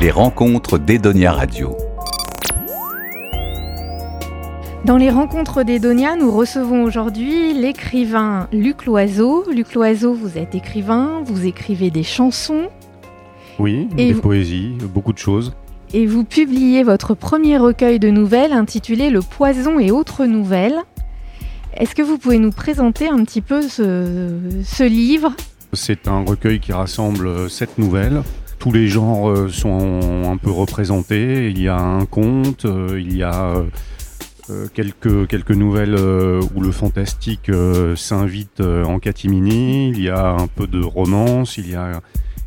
Les rencontres d'Edonia Radio. Dans les rencontres d'Edonia, nous recevons aujourd'hui l'écrivain Luc Loiseau. Luc Loiseau, vous êtes écrivain, vous écrivez des chansons. Oui, des poésies, beaucoup de choses. Et vous publiez votre premier recueil de nouvelles intitulé Le poison et autres nouvelles. Est-ce que vous pouvez nous présenter un petit peu ce, livre? C'est un recueil qui rassemble sept nouvelles. Tous les genres euh, sont un peu représentés. Il y a un conte, euh, il y a euh, quelques, nouvelles où le fantastique s'invite en catimini, il y a un peu de romance, il y a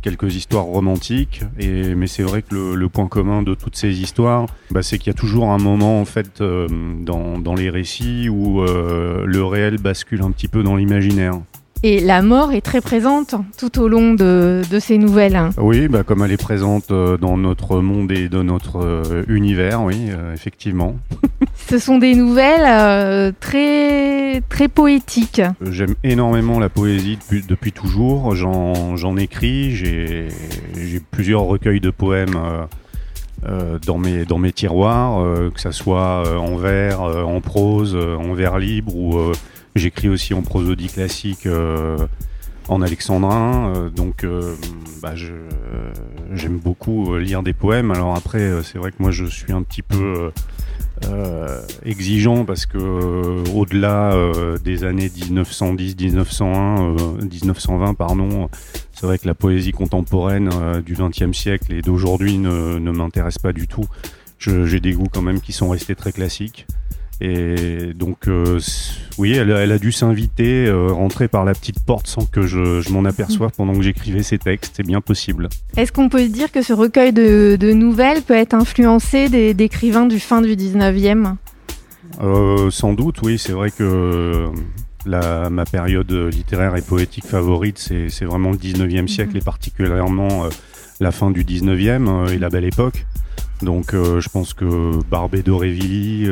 quelques histoires romantiques. Mais c'est vrai que le, point commun de toutes ces histoires, bah, c'est qu'il y a toujours un moment en fait dans, les récits où le réel bascule un petit peu dans l'imaginaire. Et la mort est très présente tout au long de, de ces nouvelles. Oui, bah comme elle est présente euh, dans notre monde et dans notre univers, oui, effectivement. Ce sont des nouvelles très, très poétiques. J'aime énormément la poésie depuis, depuis toujours. J'en écris, j'ai plusieurs recueils de poèmes. Euh, dans, mes, dans mes tiroirs, que ça soit en vers, en prose, en vers libre ou J'écris aussi en prosodie classique euh, en alexandrin, euh, donc euh, bah, j'aime beaucoup lire des poèmes. Alors après, c'est vrai que moi je suis un petit peu exigeant parce que au-delà des années 1910, 1901, 1920, pardon, c'est vrai que la poésie contemporaine du XXe siècle et d'aujourd'hui ne, ne m'intéresse pas du tout. J'ai des goûts quand même qui sont restés très classiques. Et donc, euh, oui, elle, a dû s'inviter, euh, rentrer par la petite porte sans que je, m'en aperçoive pendant que j'écrivais ces textes. C'est bien possible. Est-ce qu'on peut dire que ce recueil de, nouvelles peut être influencé d'écrivains du fin du 19e euh, Sans doute, oui. C'est vrai que la, ma période littéraire et poétique favorite, c'est vraiment le 19e siècle mhm. et particulièrement la fin du 19e et la belle époque. Donc, je pense que Barbé d'Aurevilly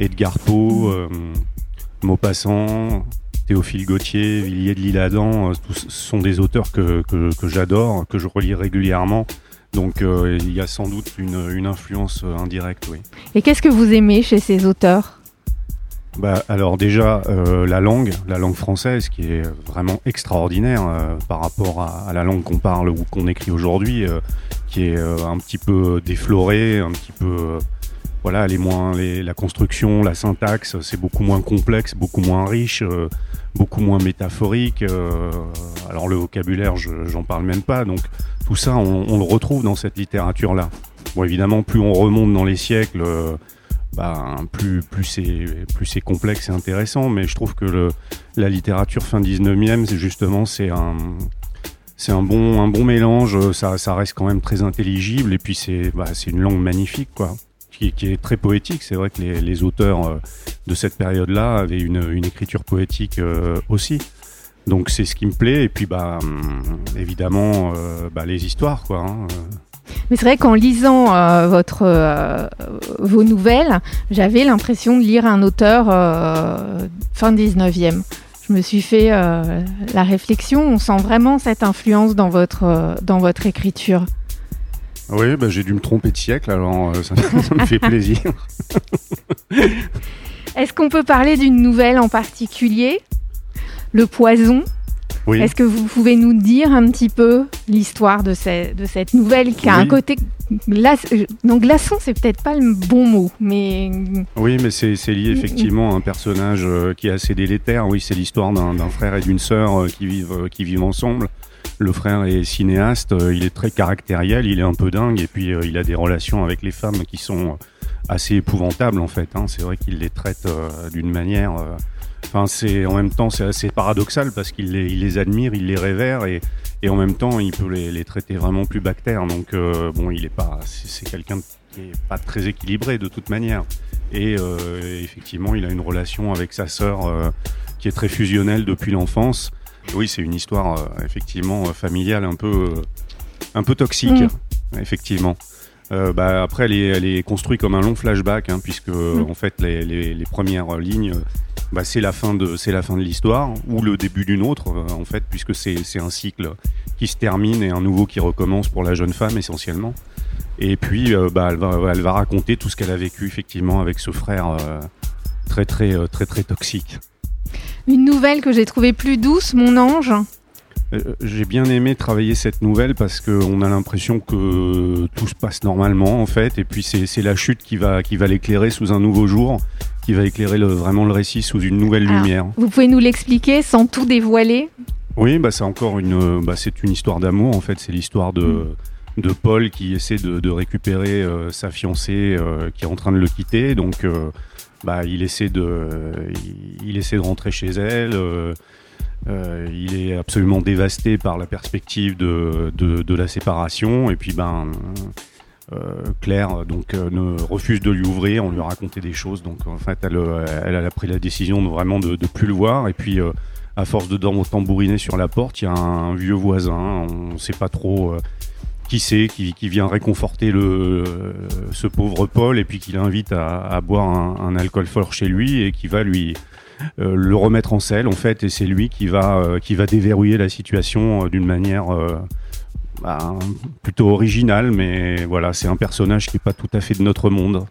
Edgar Poe, euh, Maupassant, Théophile Gautier, Villiers de l'Isle-Adam, euh, tous sont des auteurs que, j'adore, que je relis régulièrement. Donc euh, il y a sans doute une, influence indirecte, oui. Et qu'est-ce que vous aimez chez ces auteurs? Bah, alors déjà la langue, la langue française qui est vraiment extraordinaire par rapport à, la langue qu'on parle ou qu'on écrit aujourd'hui, qui est un petit peu déflorée, un petit peu voilà, les moins, la construction, la syntaxe, c'est beaucoup moins complexe, beaucoup moins riche, euh, beaucoup moins métaphorique. Euh, alors le vocabulaire, j'en parle même pas. Donc tout ça, on, le retrouve dans cette littérature-là. Bon, évidemment, plus on remonte dans les siècles, bah, plus, plus c'est complexe et intéressant. Mais je trouve que la littérature fin 19e, c'est justement c'est un c'est un bon, un bon mélange, ça, ça reste quand même très intelligible et puis c'est bah, une langue magnifique quoi qui, est très poétique. C'est vrai que les, auteurs euh, de cette période-là avaient une, écriture poétique euh, aussi. Donc c'est ce qui me plaît. Et puis bah hum, évidemment euh, bah, les histoires quoi. Hein, Mais c'est vrai qu'en lisant votre, vos nouvelles, j'avais l'impression de lire un auteur fin 19e. Je me suis fait la réflexion, on sent vraiment cette influence dans votre, dans votre écriture. Oui, bah, j'ai dû me tromper de siècle, alors euh, ça, me fait plaisir. Est-ce qu'on peut parler d'une nouvelle en particulier? Le poison? Oui. Est-ce que vous pouvez nous dire un petit peu l'histoire de, de, cette nouvelle qui a un côté glace... Euh, non, glaçon, c'est peut-être pas le bon mot, mais... Oui, mais c'est lié effectivement à un personnage euh, qui est assez délétère. Oui, c'est l'histoire d'un frère et d'une sœur qui, vivent, qui vivent ensemble le frère est cinéaste, euh, il est très caractériel, il est un peu dingue, et puis euh, il a des relations avec les femmes qui sont assez épouvantables en fait. Hein. C'est vrai qu'il les traite euh, d'une manière. Enfin, c'est en même temps c'est assez paradoxal parce qu'il les, admire, il les révère et, en même temps il peut les, traiter vraiment plus bactères. Donc bon, il est pas, c'est quelqu'un qui est pas très équilibré de toute manière. Et effectivement, il a une relation avec sa sœur qui est très fusionnelle depuis l'enfance. Oui, c'est une histoire euh, effectivement euh, familiale un peu, euh, un peu toxique, mm. effectivement. bah, après, elle est, elle est construite comme un long flashback, hein, puisque mm. en fait, les, les, les premières lignes, bah, c'est la fin de, c'est la fin de l'histoire ou le début d'une autre, en fait, puisque c'est, un cycle qui se termine et un nouveau qui recommence pour la jeune femme essentiellement. Et puis, bah, elle, va, elle va raconter tout ce qu'elle a vécu effectivement avec ce frère très, très, très, très toxique. Une nouvelle que j'ai trouvée plus douce, Mon ange. Euh, J'ai bien aimé travailler cette nouvelle parce qu'on a l'impression que tout se passe normalement en fait, et puis c'est la chute qui va, qui va l'éclairer sous un nouveau jour, qui va éclairer le, vraiment le récit sous une nouvelle lumière. Vous pouvez nous l'expliquer sans tout dévoiler? Oui, bah c'est encore une, bah c'est une histoire d'amour en fait. C'est l'histoire de, de Paul qui essaie de, de récupérer euh, sa fiancée euh, qui est en train de le quitter. Donc, euh, bah il essaie de, il, essaie de rentrer chez elle. euh, euh, il est absolument dévasté par la perspective de, de, la séparation. Et puis, ben. euh, Claire donc ne refuse de lui ouvrir, on lui a raconté des choses, donc en fait elle, a pris la décision de vraiment de, de plus le voir et puis à force de dormir tambouriner sur la porte, il y a un vieux voisin, on ne sait pas trop qui c'est, qui, qui vient réconforter le, ce pauvre Paul et puis qui l'invite à, à boire un, un alcool fort chez lui et qui va lui euh, le remettre en selle en fait et c'est lui qui va, euh, qui va déverrouiller la situation euh, d'une manière bah, plutôt originale mais voilà c'est un personnage qui n'est pas tout à fait de notre monde.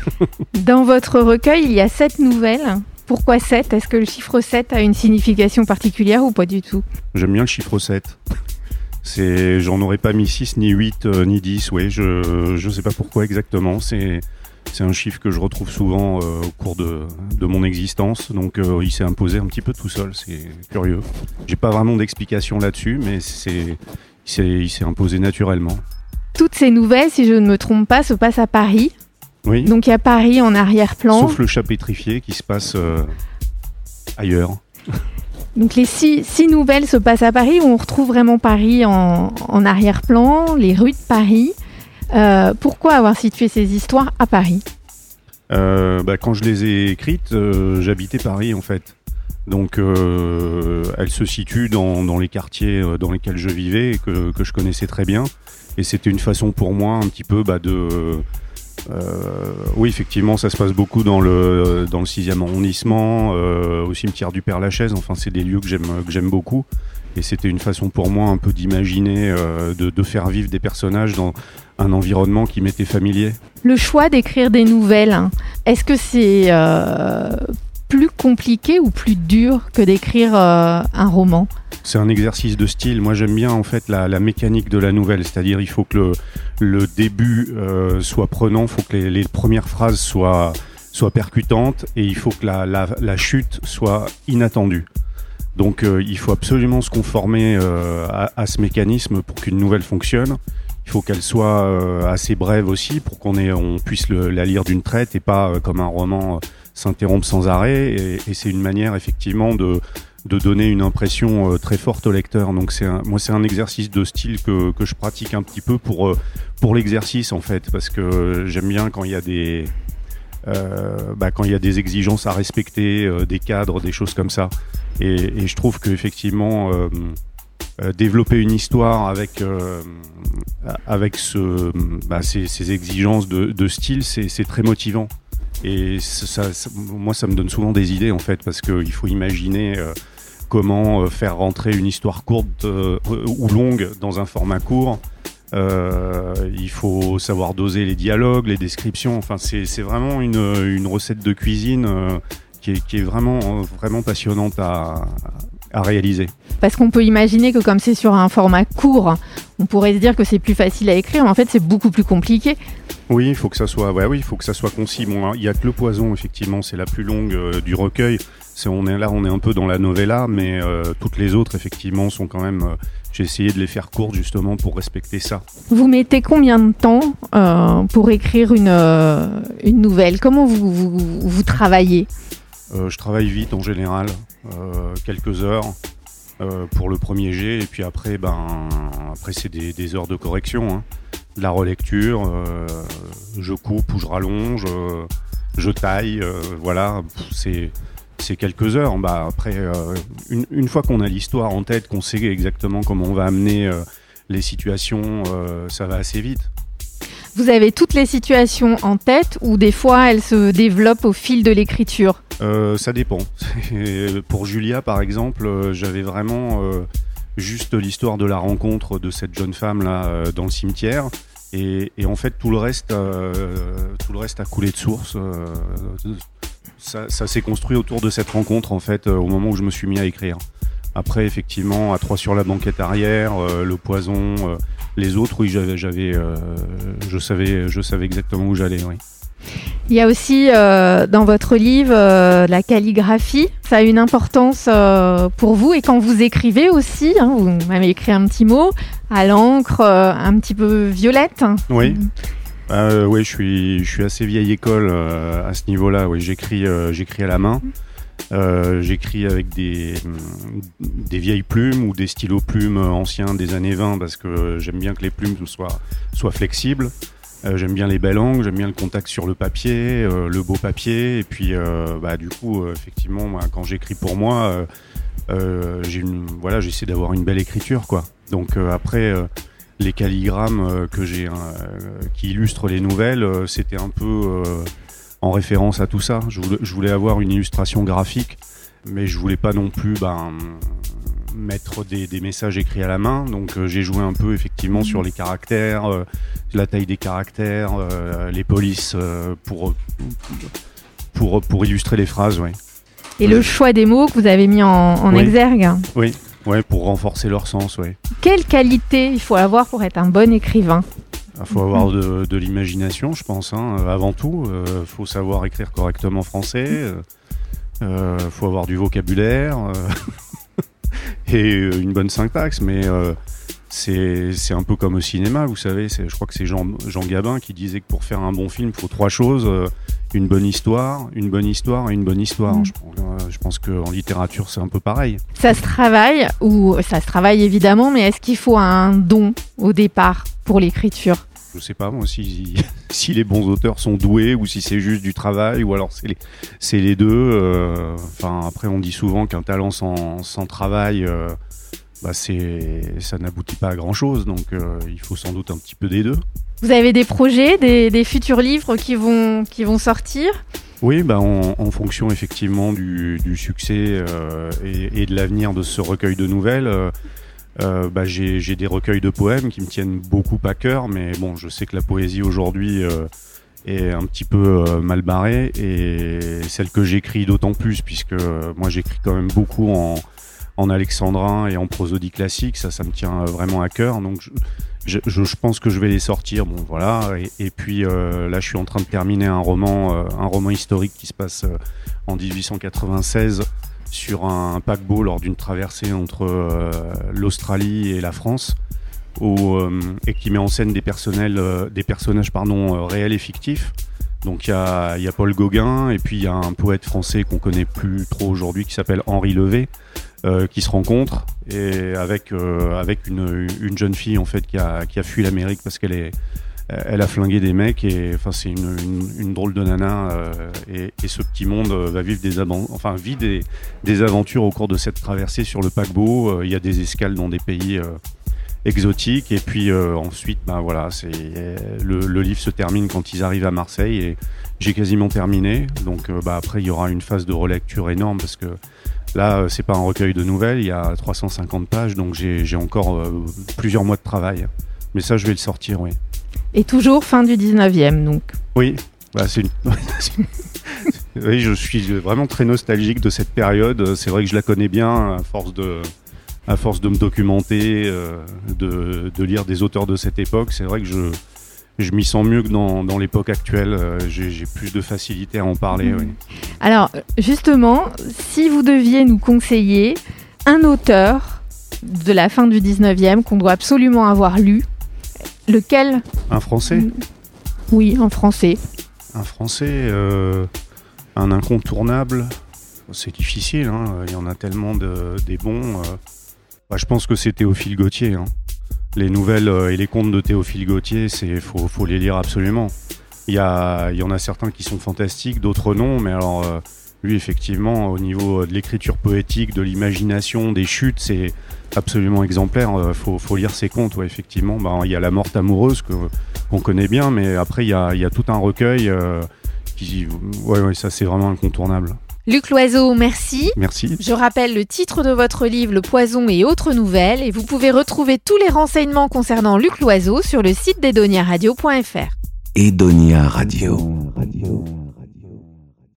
Dans votre recueil, il y a sept nouvelles. Pourquoi 7 Est-ce que le chiffre 7 a une signification particulière ou pas du tout? J'aime bien le chiffre 7. C'est, j'en aurais pas mis 6, ni 8, euh, ni 10, oui, je, je sais pas pourquoi exactement. C'est, c'est un chiffre que je retrouve souvent euh, au cours de, de mon existence, donc euh, il s'est imposé un petit peu tout seul, c'est curieux. J'ai pas vraiment d'explication là-dessus, mais c'est, il s'est, il s'est imposé naturellement. Toutes ces nouvelles, si je ne me trompe pas, se passent à Paris. Oui, Donc il y a Paris en arrière-plan. sauf le chat pétrifié qui se passe euh, ailleurs. Donc les six, nouvelles se passent à Paris où on retrouve vraiment Paris en, arrière-plan, les rues de Paris. Euh, pourquoi avoir situé ces histoires à Paris? Euh, bah, quand je les ai écrites, euh, j'habitais Paris en fait. Donc elles se situent dans, les quartiers dans lesquels je vivais et que, que je connaissais très bien. Et c'était une façon pour moi un petit peu bah, de... euh, oui, effectivement, ça se passe beaucoup dans le, dans le 6e arrondissement, euh, au cimetière du Père-Lachaise. Enfin, c'est des lieux que j'aime que j'aime beaucoup. Et c'était une façon pour moi un peu d'imaginer, euh, de, de faire vivre des personnages dans un environnement qui m'était familier. Le choix d'écrire des nouvelles, hein, est-ce que c'est plus compliqué ou plus dur que d'écrire euh, un roman C'est un exercice de style. Moi, j'aime bien en fait la, mécanique de la nouvelle, c'est-à-dire il faut que le, début euh, soit prenant, il faut que les, premières phrases soient, soient percutantes et il faut que la, chute soit inattendue. Donc, euh, il faut absolument se conformer à, ce mécanisme pour qu'une nouvelle fonctionne. Il faut qu'elle soit assez brève aussi pour qu'on on puisse la lire d'une traite et pas comme un roman s'interrompre sans arrêt. Et, c'est une manière effectivement de, de donner une impression euh, très forte au lecteur. Donc c'est moi c'est un exercice de style que, que je pratique un petit peu pour euh, pour l'exercice en fait parce que j'aime bien quand il y a des euh, bah, quand il y a des exigences à respecter, des cadres, des choses comme ça. Et, je trouve que effectivement euh, développer une histoire avec avec bah, ces, ces exigences de, de style, c'est très motivant. Et ça, moi, ça me donne souvent des idées en fait, parce qu'il faut imaginer euh, comment euh, faire rentrer une histoire courte euh, ou longue dans un format court. Il faut savoir doser les dialogues, les descriptions. Enfin, c'est vraiment une, recette de cuisine qui, est, qui est vraiment, vraiment passionnante à, à réaliser. Parce qu'on peut imaginer que comme c'est sur un format court, on pourrait se dire que c'est plus facile à écrire, mais en fait c'est beaucoup plus compliqué. Oui, il faut que ça soit, ouais, oui, il faut que ça soit concis. Bon, hein, il y a que le poison, effectivement, c'est la plus longue euh, du recueil. C'est, on est là, on est un peu dans la novella, mais euh, toutes les autres, effectivement, sont quand même. euh, j'ai essayé de les faire courtes justement pour respecter ça. Vous mettez combien de temps pour écrire une, une nouvelle? Comment vous, vous, vous travaillez? Je travaille vite en général, quelques heures euh, pour le premier jet, et puis après, ben, après c'est des, heures de correction, hein. de la relecture. euh, je coupe ou je rallonge, euh, je taille, voilà. C'est quelques heures. Bah après, une, une fois qu'on a l'histoire en tête, qu'on sait exactement comment on va amener les situations, ça va assez vite. Vous avez toutes les situations en tête ou des fois elles se développent au fil de l'écriture? Euh, ça dépend. Pour Julia, par exemple, euh, j'avais vraiment euh, juste l'histoire de la rencontre de cette jeune femme là dans le cimetière. Et, en fait, tout le reste, tout le reste a coulé de source. ça s'est construit autour de cette rencontre, en fait, au moment où je me suis mis à écrire. Après, effectivement, à trois sur la banquette arrière, le poison, les autres, oui, j'avais, j'avais, euh, je savais, je savais exactement où j'allais. Oui. Il y a aussi euh, dans votre livre euh, la calligraphie. Ça a une importance euh, pour vous et quand vous écrivez aussi, hein, vous m'avez écrit un petit mot à l'encre, un petit peu violette. Oui. Oui, je suis, je suis assez vieille école à ce niveau-là. Oui, j'écris, j'écris à la main. Euh, j'écris avec des, vieilles plumes ou des stylos plumes anciens des années 20 parce que j'aime bien que les plumes soient, flexibles. Euh, j'aime bien les belles angles, j'aime bien le contact sur le papier, euh, le beau papier. Et puis, bah, du coup, effectivement, quand j'écris pour moi, voilà, j'essaie d'avoir une belle écriture, quoi. Donc après, les calligrammes qui illustrent les nouvelles, c'était un peu en référence à tout ça. Je voulais, je voulais avoir une illustration graphique, mais je voulais pas non plus, ben mettre des, des messages écrits à la main. Donc euh, j'ai joué un peu effectivement sur les caractères, euh, la taille des caractères, euh, les polices pour, pour pour illustrer les phrases, ouais. Et le choix des mots que vous avez mis en, en Oui. exergue. Oui, ouais, pour renforcer leur sens, ouais. Quelle qualité il faut avoir pour être un bon écrivain? Il faut avoir de, de l'imagination, je pense, hein, euh, avant tout. Il faut savoir écrire correctement français. Il faut avoir du vocabulaire euh, et euh, une bonne syntaxe. Mais euh, c'est un peu comme au cinéma, vous savez. Je crois que c'est Jean, Jean Gabin qui disait que pour faire un bon film, il faut trois choses. euh, une bonne histoire, une bonne histoire et une bonne histoire. Mm. Je, pense- euh, je pense qu'en littérature, c'est un peu pareil. Ça se travaille ou ça se travaille évidemment, mais est-ce qu'il faut un don au départ pour l'écriture? Je sais pas moi si, si les bons auteurs sont doués ou si c'est juste du travail ou alors c'est les, deux. euh, Enfin après on dit souvent qu'un talent sans, sans travail, euh, bah c'est ça n'aboutit pas à grand chose. Donc euh, il faut sans doute un petit peu des deux. Vous avez des projets, des, des futurs livres qui vont, qui vont sortir? Oui, bah en, en fonction effectivement du, du succès et, et de l'avenir de ce recueil de nouvelles. Euh, bah, j'ai des recueils de poèmes qui me tiennent beaucoup à cœur, mais bon, je sais que la poésie aujourd'hui euh, est un petit peu euh, mal barrée et celle que j'écris d'autant plus puisque moi j'écris quand même beaucoup en, en alexandrin et en prosodie classique, ça, ça me tient vraiment à cœur. Donc je, pense que je vais les sortir. Bon, voilà. Et, et puis là, je suis en train de terminer un roman, un roman historique qui se passe en 1896 sur un paquebot lors d'une traversée entre euh, l'Australie et la France, euh, et qui met en scène des personnels, euh, des personnages réels et fictifs. Donc il y a, Paul Gauguin et puis il y a un poète français qu'on connaît plus trop aujourd'hui qui s'appelle Henri Levé, qui se rencontrent et avec avec une, une jeune fille en fait qui a qui a fui l'Amérique parce qu'elle est elle a flingué des mecs et enfin c'est une, drôle de nana euh, et, ce petit monde euh, va vivre des enfin vit des, aventures au cours de cette traversée sur le paquebot. Euh, Il y a des escales dans des pays euh, exotiques et puis euh, ensuite ben voilà c'est euh, le, le livre se termine quand ils arrivent à Marseille et j'ai quasiment terminé. Donc euh, bah, après il y aura une phase de relecture énorme parce que là euh, c'est pas un recueil de nouvelles il y a 350 pages donc j'ai encore euh, plusieurs mois de travail. Mais ça je vais le sortir oui Et toujours fin du 19e, donc. oui, bah, c'est une... oui, je suis vraiment très nostalgique de cette période. C'est vrai que je la connais bien à force de, à force de me documenter, euh, de, de lire des auteurs de cette époque. C'est vrai que je, je m'y sens mieux que dans, dans l'époque actuelle. Euh, J'ai plus de facilité à en parler. oui. Alors, justement, si vous deviez nous conseiller un auteur de la fin du 19e qu'on doit absolument avoir lu, lequel Un Français, Oui, en français. un Français, euh, un incontournable. C'est difficile. hein. Il y en a tellement de, des bons. euh. Bah, je pense que c'est Théophile Gautier. hein. Les nouvelles euh, et les contes de Théophile Gautier, c'est faut, faut les lire absolument. Il y, a, il y en a certains qui sont fantastiques, d'autres non, mais alors lui effectivement au niveau de l'écriture poétique, de l'imagination, des chutes, c'est absolument exemplaire. Euh, faut, faut lire ses contes, ouais, effectivement. Bah, il y a la morte amoureuse que qu'on connaît bien, mais après il y a, il y a tout un recueil euh, qui, ouais, ouais, ça c'est vraiment incontournable. Luc Loiseau, merci. Merci. Je rappelle le titre de votre livre Le poison et autres nouvelles et vous pouvez retrouver tous les renseignements concernant Luc Loiseau sur le site d'edoniaradio.fr. Edonia Radio.